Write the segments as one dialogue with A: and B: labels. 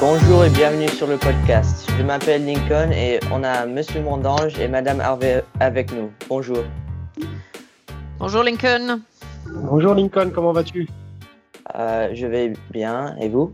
A: Bonjour et bienvenue sur le podcast. Je m'appelle Lincoln et on a Monsieur Mondange et Madame Harvey avec nous. Bonjour.
B: Bonjour Lincoln.
C: Bonjour Lincoln, comment vas-tu?
A: Euh, je vais bien et vous?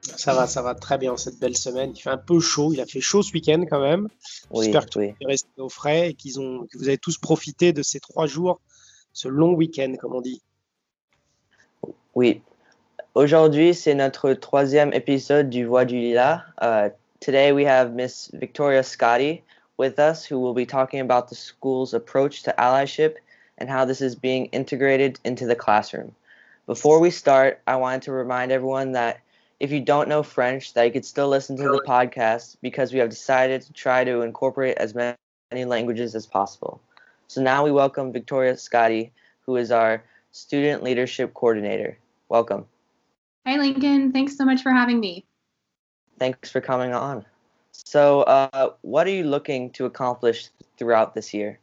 C: Ça va, ça va très bien cette belle semaine. Il fait un peu chaud, il a fait chaud ce week-end quand même.
A: Oui,
C: J'espère que
A: oui.
C: tu es resté au frais et qu'ils ont, que vous avez tous profité de ces trois jours, ce long week-end comme on dit.
A: Oui. Aujourd'hui, c'est notre troisième épisode du Voix du Lila. Uh, today we have Miss Victoria Scotti with us, who will be talking about the school's approach to allyship and how this is being integrated into the classroom. Before we start, I wanted to remind everyone that if you don't know French, that you could still listen to the podcast because we have decided to try to incorporate as many languages as possible. So now we welcome Victoria Scotti, who is our student leadership coordinator. Welcome.
D: Hi, Lincoln. Thanks so much for having me.
A: Thanks for coming on. So, uh, what are you looking to accomplish throughout this year?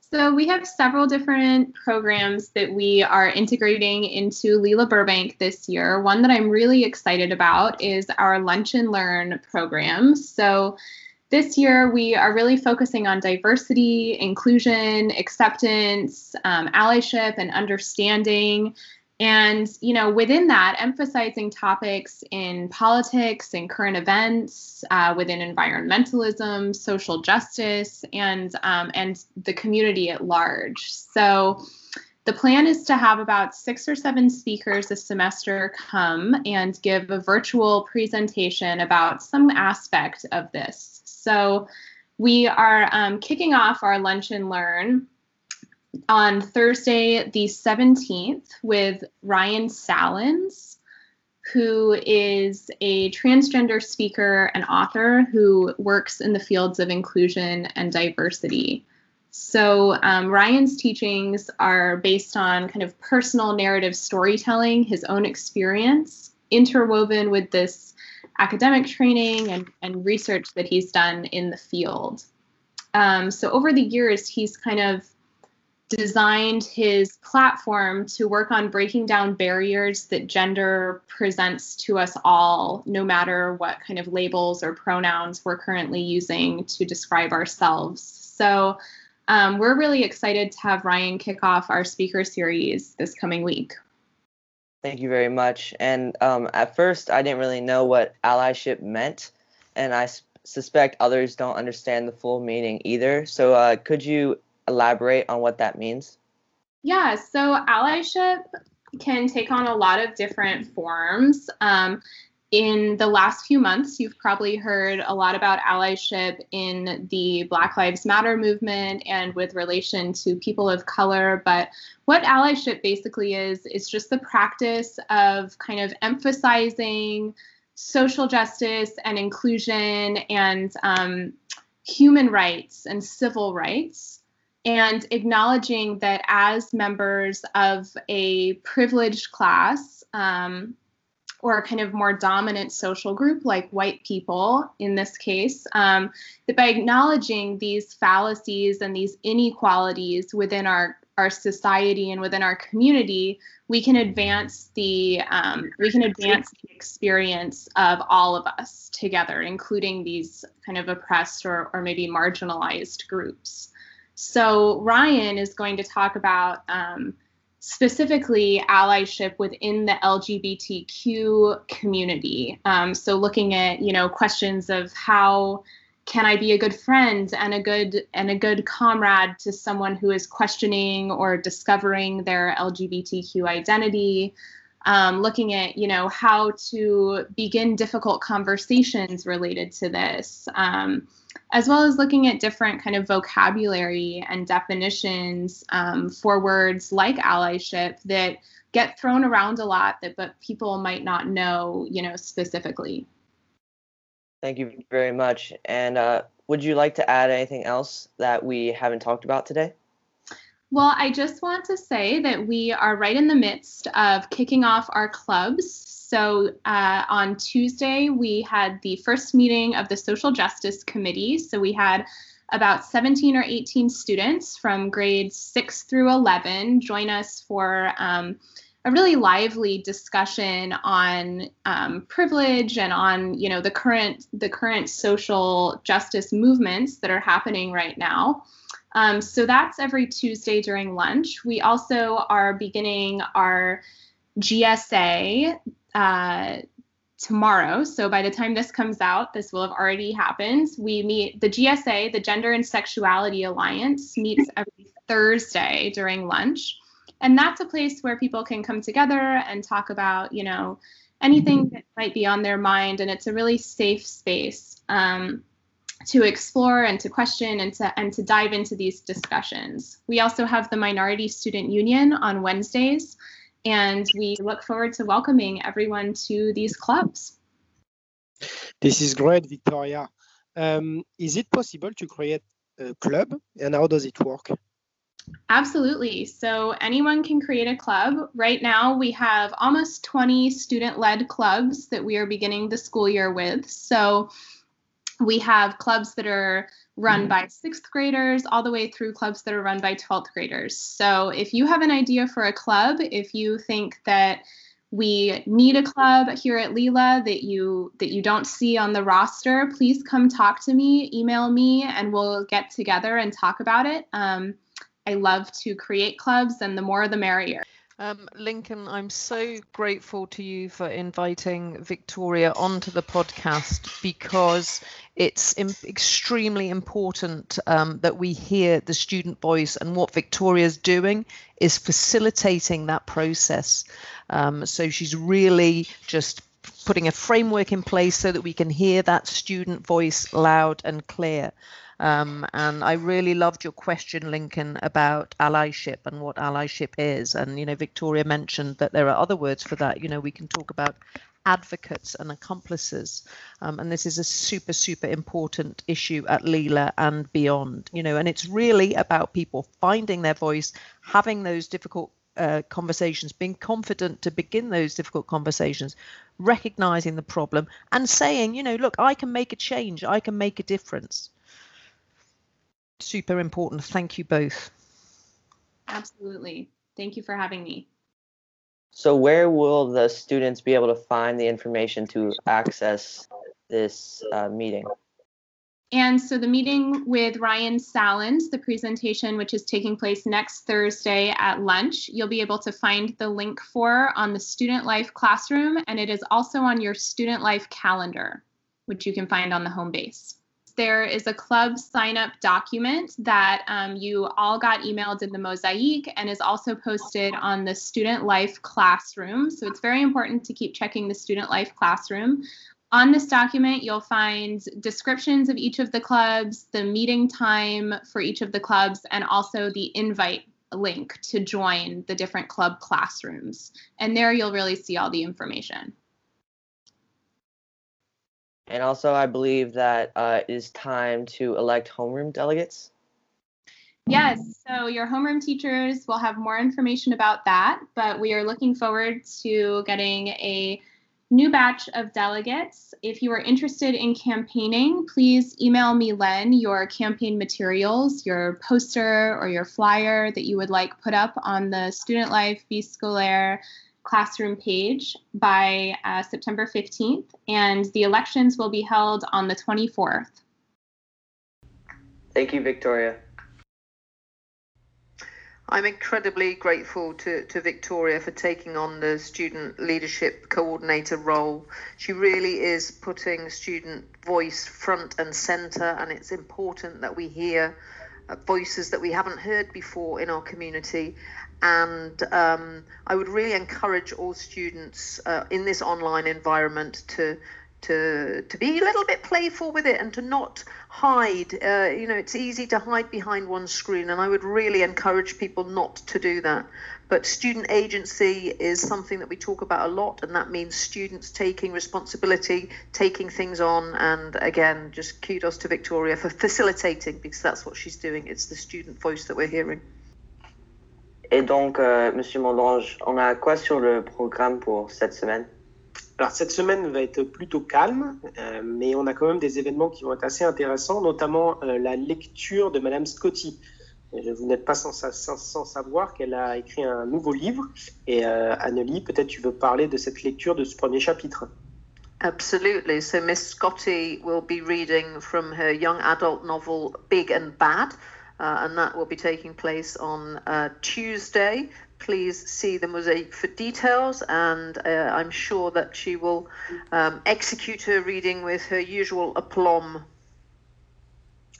D: So, we have several different programs that we are integrating into Lila Burbank this year. One that I'm really excited about is our Lunch and Learn program. So, this year we are really focusing on diversity, inclusion, acceptance, um, allyship, and understanding. And, you know, within that, emphasizing topics in politics and current events, uh, within environmentalism, social justice, and um, and the community at large. So, the plan is to have about six or seven speakers this semester come and give a virtual presentation about some aspect of this. So, we are um, kicking off our lunch and learn on Thursday, the 17th, with Ryan Sallans, who is a transgender speaker and author who works in the fields of inclusion and diversity. So, um, Ryan's teachings are based on kind of personal narrative storytelling, his own experience, interwoven with this academic training and, and research that he's done in the field. Um, so, over the years, he's kind of designed his platform to work on breaking down barriers that gender presents to us all, no matter what kind of labels or pronouns we're currently using to describe ourselves. So, um, we're really excited to have Ryan kick off our speaker series this coming week.
A: Thank you very much. And um, at first, I didn't really know what allyship meant, and I s- suspect others don't understand the full meaning either. So, uh, could you elaborate on what that means?
D: Yeah, so allyship can take on a lot of different forms. Um, in the last few months, you've probably heard a lot about allyship in the Black Lives Matter movement and with relation to people of color. But what allyship basically is, is just the practice of kind of emphasizing social justice and inclusion and um, human rights and civil rights and acknowledging that as members of a privileged class um, or a kind of more dominant social group like white people in this case, um, that by acknowledging these fallacies and these inequalities within our our society and within our community, we can advance the um, we can advance the experience of all of us together, including these kind of oppressed or, or maybe marginalized groups. So Ryan is going to talk about um, specifically allyship within the LGBTQ community. Um, so looking at you know questions of how can I be a good friend and a good and a good comrade to someone who is questioning or discovering their LGBTQ identity. Um, looking at you know how to begin difficult conversations related to this. Um, as well as looking at different kind of vocabulary and definitions um, for words like allyship that get thrown around a lot that but people might not know you know specifically
A: Thank you very much. And uh, would you like to add anything else that we haven't talked about today?
D: Well i just want to say that we are right in the midst of kicking off our clubs so uh, on Tuesday, we had the first meeting of the Social Justice Committee. So we had about 17 or 18 students from grades 6 through 11 join us for um, a really lively discussion on um, privilege and on you know the current the current social justice movements that are happening right now. Um, so that's every Tuesday during lunch. We also are beginning our GSA uh, tomorrow. So by the time this comes out, this will have already happened. We meet the GSA, the Gender and Sexuality Alliance, meets every Thursday during lunch. And that's a place where people can come together and talk about, you know, anything that might be on their mind. And it's a really safe space um, to explore and to question and to and to dive into these discussions. We also have the Minority Student Union on Wednesdays and we look forward to welcoming everyone to these clubs.
C: This is great, Victoria. Um, is it possible to create a club and how does it work?
D: Absolutely. So anyone can create a club. Right now, we have almost 20 student led clubs that we are beginning the school year with. So we have clubs that are run mm-hmm. by sixth graders all the way through clubs that are run by 12th graders. So if you have an idea for a club, if you think that we need a club here at Lila that you that you don't see on the roster, please come talk to me, email me, and we'll get together and talk about it. Um, I love to create clubs, and the more the merrier.
B: Um, Lincoln, I'm so grateful to you for inviting Victoria onto the podcast because it's extremely important um, that we hear the student voice, and what Victoria's doing is facilitating that process. Um, so she's really just putting a framework in place so that we can hear that student voice loud and clear. Um, and I really loved your question, Lincoln, about allyship and what allyship is. And, you know, Victoria mentioned that there are other words for that. You know, we can talk about advocates and accomplices. Um, and this is a super, super important issue at Lila and beyond, you know, and it's really about people finding their voice, having those difficult uh, conversations, being confident to begin those difficult conversations, recognizing the problem and saying, you know, look, I can make a change, I can make a difference super important. Thank you both.
D: Absolutely. Thank you for having me.
A: So, where will the students be able to find the information to access this uh, meeting?
D: And so, the meeting with Ryan Sallans, the presentation, which is taking place next Thursday at lunch, you'll be able to find the link for on the Student Life Classroom, and it is also on your Student Life calendar, which you can find on the home base there is a club sign up document that um, you all got emailed in the mosaic and is also posted on the student life classroom. So it's very important to keep checking the student life classroom. On this document, you'll find descriptions of each of the clubs, the meeting time for each of the clubs, and also the invite link to join the different club classrooms. And there you'll really see all the information.
A: And also, I believe that uh, it is time to elect homeroom delegates.
D: Yes, so your homeroom teachers will have more information about that, but we are looking forward to getting a new batch of delegates. If you are interested in campaigning, please email me, Len, your campaign materials, your poster or your flyer that you would like put up on the Student Life Vie Scolaire classroom page by uh, September 15th, and the elections will be held on the 24th.
A: Thank you, Victoria.
B: I'm incredibly grateful to, to Victoria for taking on the student leadership coordinator role. She really is putting student voice front and center, and it's important that we hear uh, voices that we haven't heard before in our community and um, I would really encourage all students uh, in this online environment to to to be a little bit playful with it and to not hide. Uh, you know, it's easy to hide behind one screen, and I would really encourage people not to do that. But student agency is something that we talk about a lot, and that means students taking responsibility, taking things on. And again, just kudos to Victoria for facilitating because that's what she's doing. It's the student voice that we're hearing.
A: Et donc, euh, Monsieur Mondange, on a quoi sur le programme pour cette semaine?
C: Alors, cette semaine va être plutôt calme, euh, mais on a quand même des événements qui vont être assez intéressants, notamment euh, la lecture de Madame Scotty. Vous n'êtes pas sans, sans, sans savoir qu'elle a écrit un nouveau livre. Et euh, Annelie, peut-être tu veux parler de cette lecture de ce premier chapitre.
B: Absolutely. So Miss Scotty will be reading from her young adult novel Big and Bad, uh, and that will be taking place on uh, Tuesday. Please see the mosaic for details, and uh, I'm sure that she will um, execute her reading with her usual aplomb.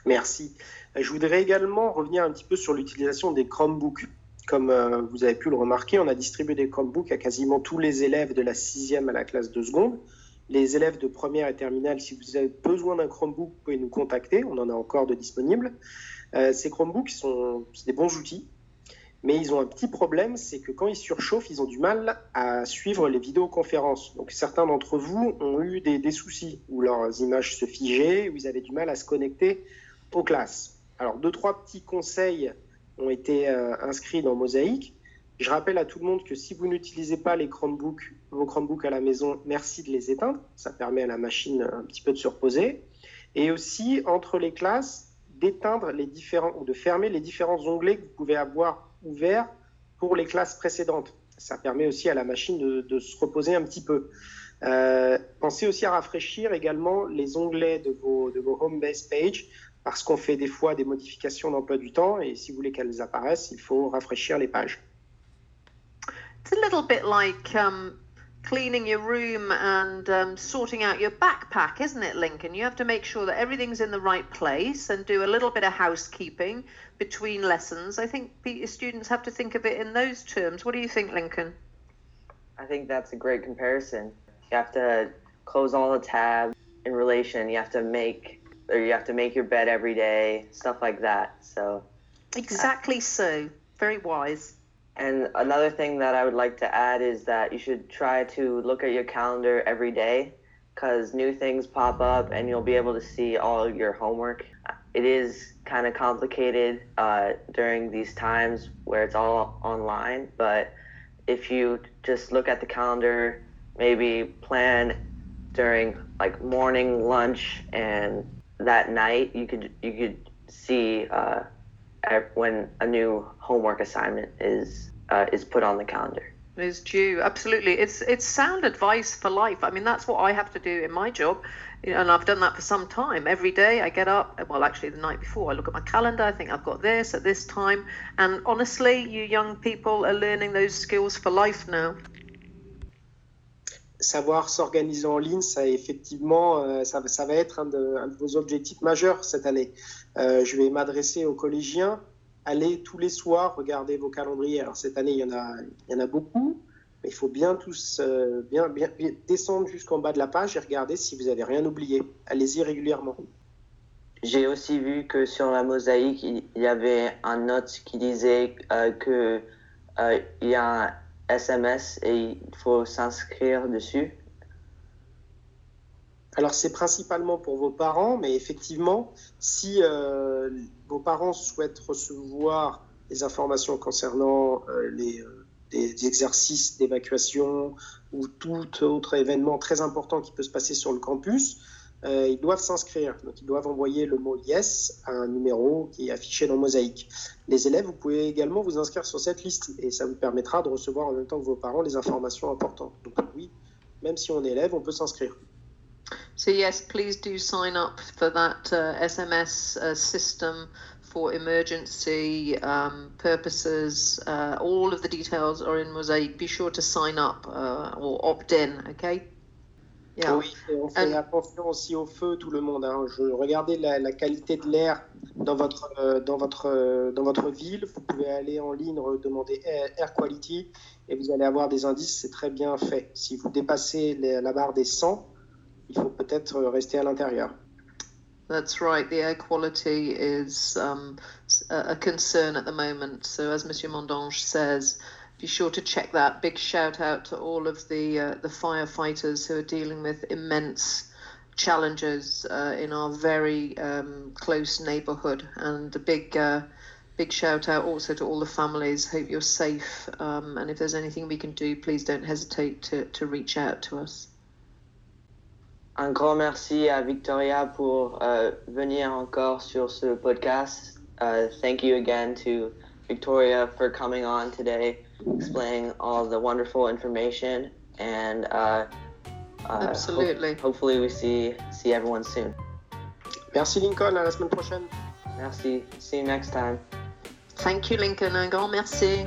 C: Merci. Je voudrais également revenir un petit peu sur l'utilisation des Chromebooks. Comme euh, vous avez pu le remarquer, on a distribué des Chromebooks à quasiment tous les élèves de la sixième à la classe de seconde. Les élèves de première et terminale, si vous avez besoin d'un Chromebook, vous pouvez nous contacter. On en a encore de disponibles. Euh, ces Chromebooks sont des bons outils, mais ils ont un petit problème, c'est que quand ils surchauffent, ils ont du mal à suivre les vidéoconférences. Donc certains d'entre vous ont eu des, soucis où leurs images se figeaient, où ils avaient du mal à se connecter aux classes. Alors, deux, trois petits conseils ont été euh, inscrits dans Mosaïque. Je rappelle à tout le monde que si vous n'utilisez pas les Chromebooks, vos Chromebooks à la maison, merci de les éteindre. Ça permet à la machine un petit peu de se reposer. Et aussi, entre les classes, d'éteindre les différents ou de fermer les différents onglets que vous pouvez avoir ouverts pour les classes précédentes. Ça permet aussi à la machine de, se reposer un petit peu. Euh, pensez aussi à rafraîchir également les onglets de vos, de vos home base page parce qu'on fait des fois des modifications d'emploi du temps et si vous voulez qu'elles apparaissent, il faut rafraîchir les pages.
B: It's a little bit like um, cleaning your room and um, sorting out your backpack, isn't it, Lincoln? You have to make sure that everything's in the right place and do a little bit of housekeeping between lessons. I think students have to think of it in those terms. What do you think, Lincoln?
A: I think that's a great comparison. You have to close all the tabs in relation. You have to make or you have to make your bed every day, stuff like that. So
B: exactly so. Very wise.
A: And another thing that I would like to add is that you should try to look at your calendar every day because new things pop up and you'll be able to see all your homework. It is kind of complicated uh, during these times where it's all online, but if you just look at the calendar, maybe plan during like morning, lunch, and that night you could you could see uh, when a new homework assignment is uh, is put on the calendar.
B: Is due absolutely. It's it's sound advice for life. I mean that's what I have to do in my job, and I've done that for some time. Every day I get up. Well, actually the night before I look at my calendar. I think I've got this at this time. And honestly, you young people are learning those skills for life now.
C: savoir s'organiser en ligne, ça effectivement, euh, ça, ça, va être un de, un de, vos objectifs majeurs cette année. Euh, je vais m'adresser aux collégiens. Allez tous les soirs regarder vos calendriers. Alors cette année, il y en a, il y en a beaucoup, mais il faut bien tous euh, bien, bien, descendre jusqu'en bas de la page et regarder si vous n'avez rien oublié. Allez-y régulièrement.
A: J'ai aussi vu que sur la mosaïque, il y avait un note qui disait euh, que euh, y a un SMS et il faut s'inscrire dessus
C: Alors c'est principalement pour vos parents, mais effectivement, si euh, vos parents souhaitent recevoir des informations concernant euh, les, euh, les, exercices d'évacuation ou tout autre événement très important qui peut se passer sur le campus, euh, ils doivent s'inscrire. Donc, ils doivent envoyer le mot yes à un numéro qui est affiché dans Mosaïque. Les élèves, vous pouvez également vous inscrire sur cette liste et ça vous permettra de recevoir en même temps que vos parents les informations importantes. Donc, oui, même si on est élève, on peut s'inscrire.
B: So yes, please do sign up for that uh, SMS uh, system for emergency um, purposes. Uh, all of the details are in Mosaic. Be sure to sign up uh, or opt in, okay?
C: Yeah. Oui, on fait attention aussi au feu, tout le monde. Hein. Je, regardez la, la qualité de l'air dans votre, euh, dans, votre, euh, dans votre ville. Vous pouvez aller en ligne, demander air, air, quality et vous allez avoir des indices. C'est très bien fait. Si vous dépassez les, la barre des 100, il faut peut-être rester à l'intérieur.
B: That's right. The air quality is um, a concern at the moment. So, as Monsieur Mondange says, be sure to check that. Big shout out to all of the uh, the firefighters who are dealing with immense challenges uh, in our very um, close neighbourhood, and a big. Uh, big shout out also to all the families. Hope you're safe. Um, and if there's anything we can do, please don't hesitate to, to reach out to us.
A: Un grand merci à Victoria pour euh, venir encore sur ce podcast. uh, thank you again to Victoria for coming on today, explaining all the wonderful information, and uh, uh,
B: Absolutely.
A: ho- hopefully we see see everyone soon.
C: Merci Lincoln, à la semaine prochaine.
A: Merci. See you next time.
B: Thank you, Lincoln. Un grand merci.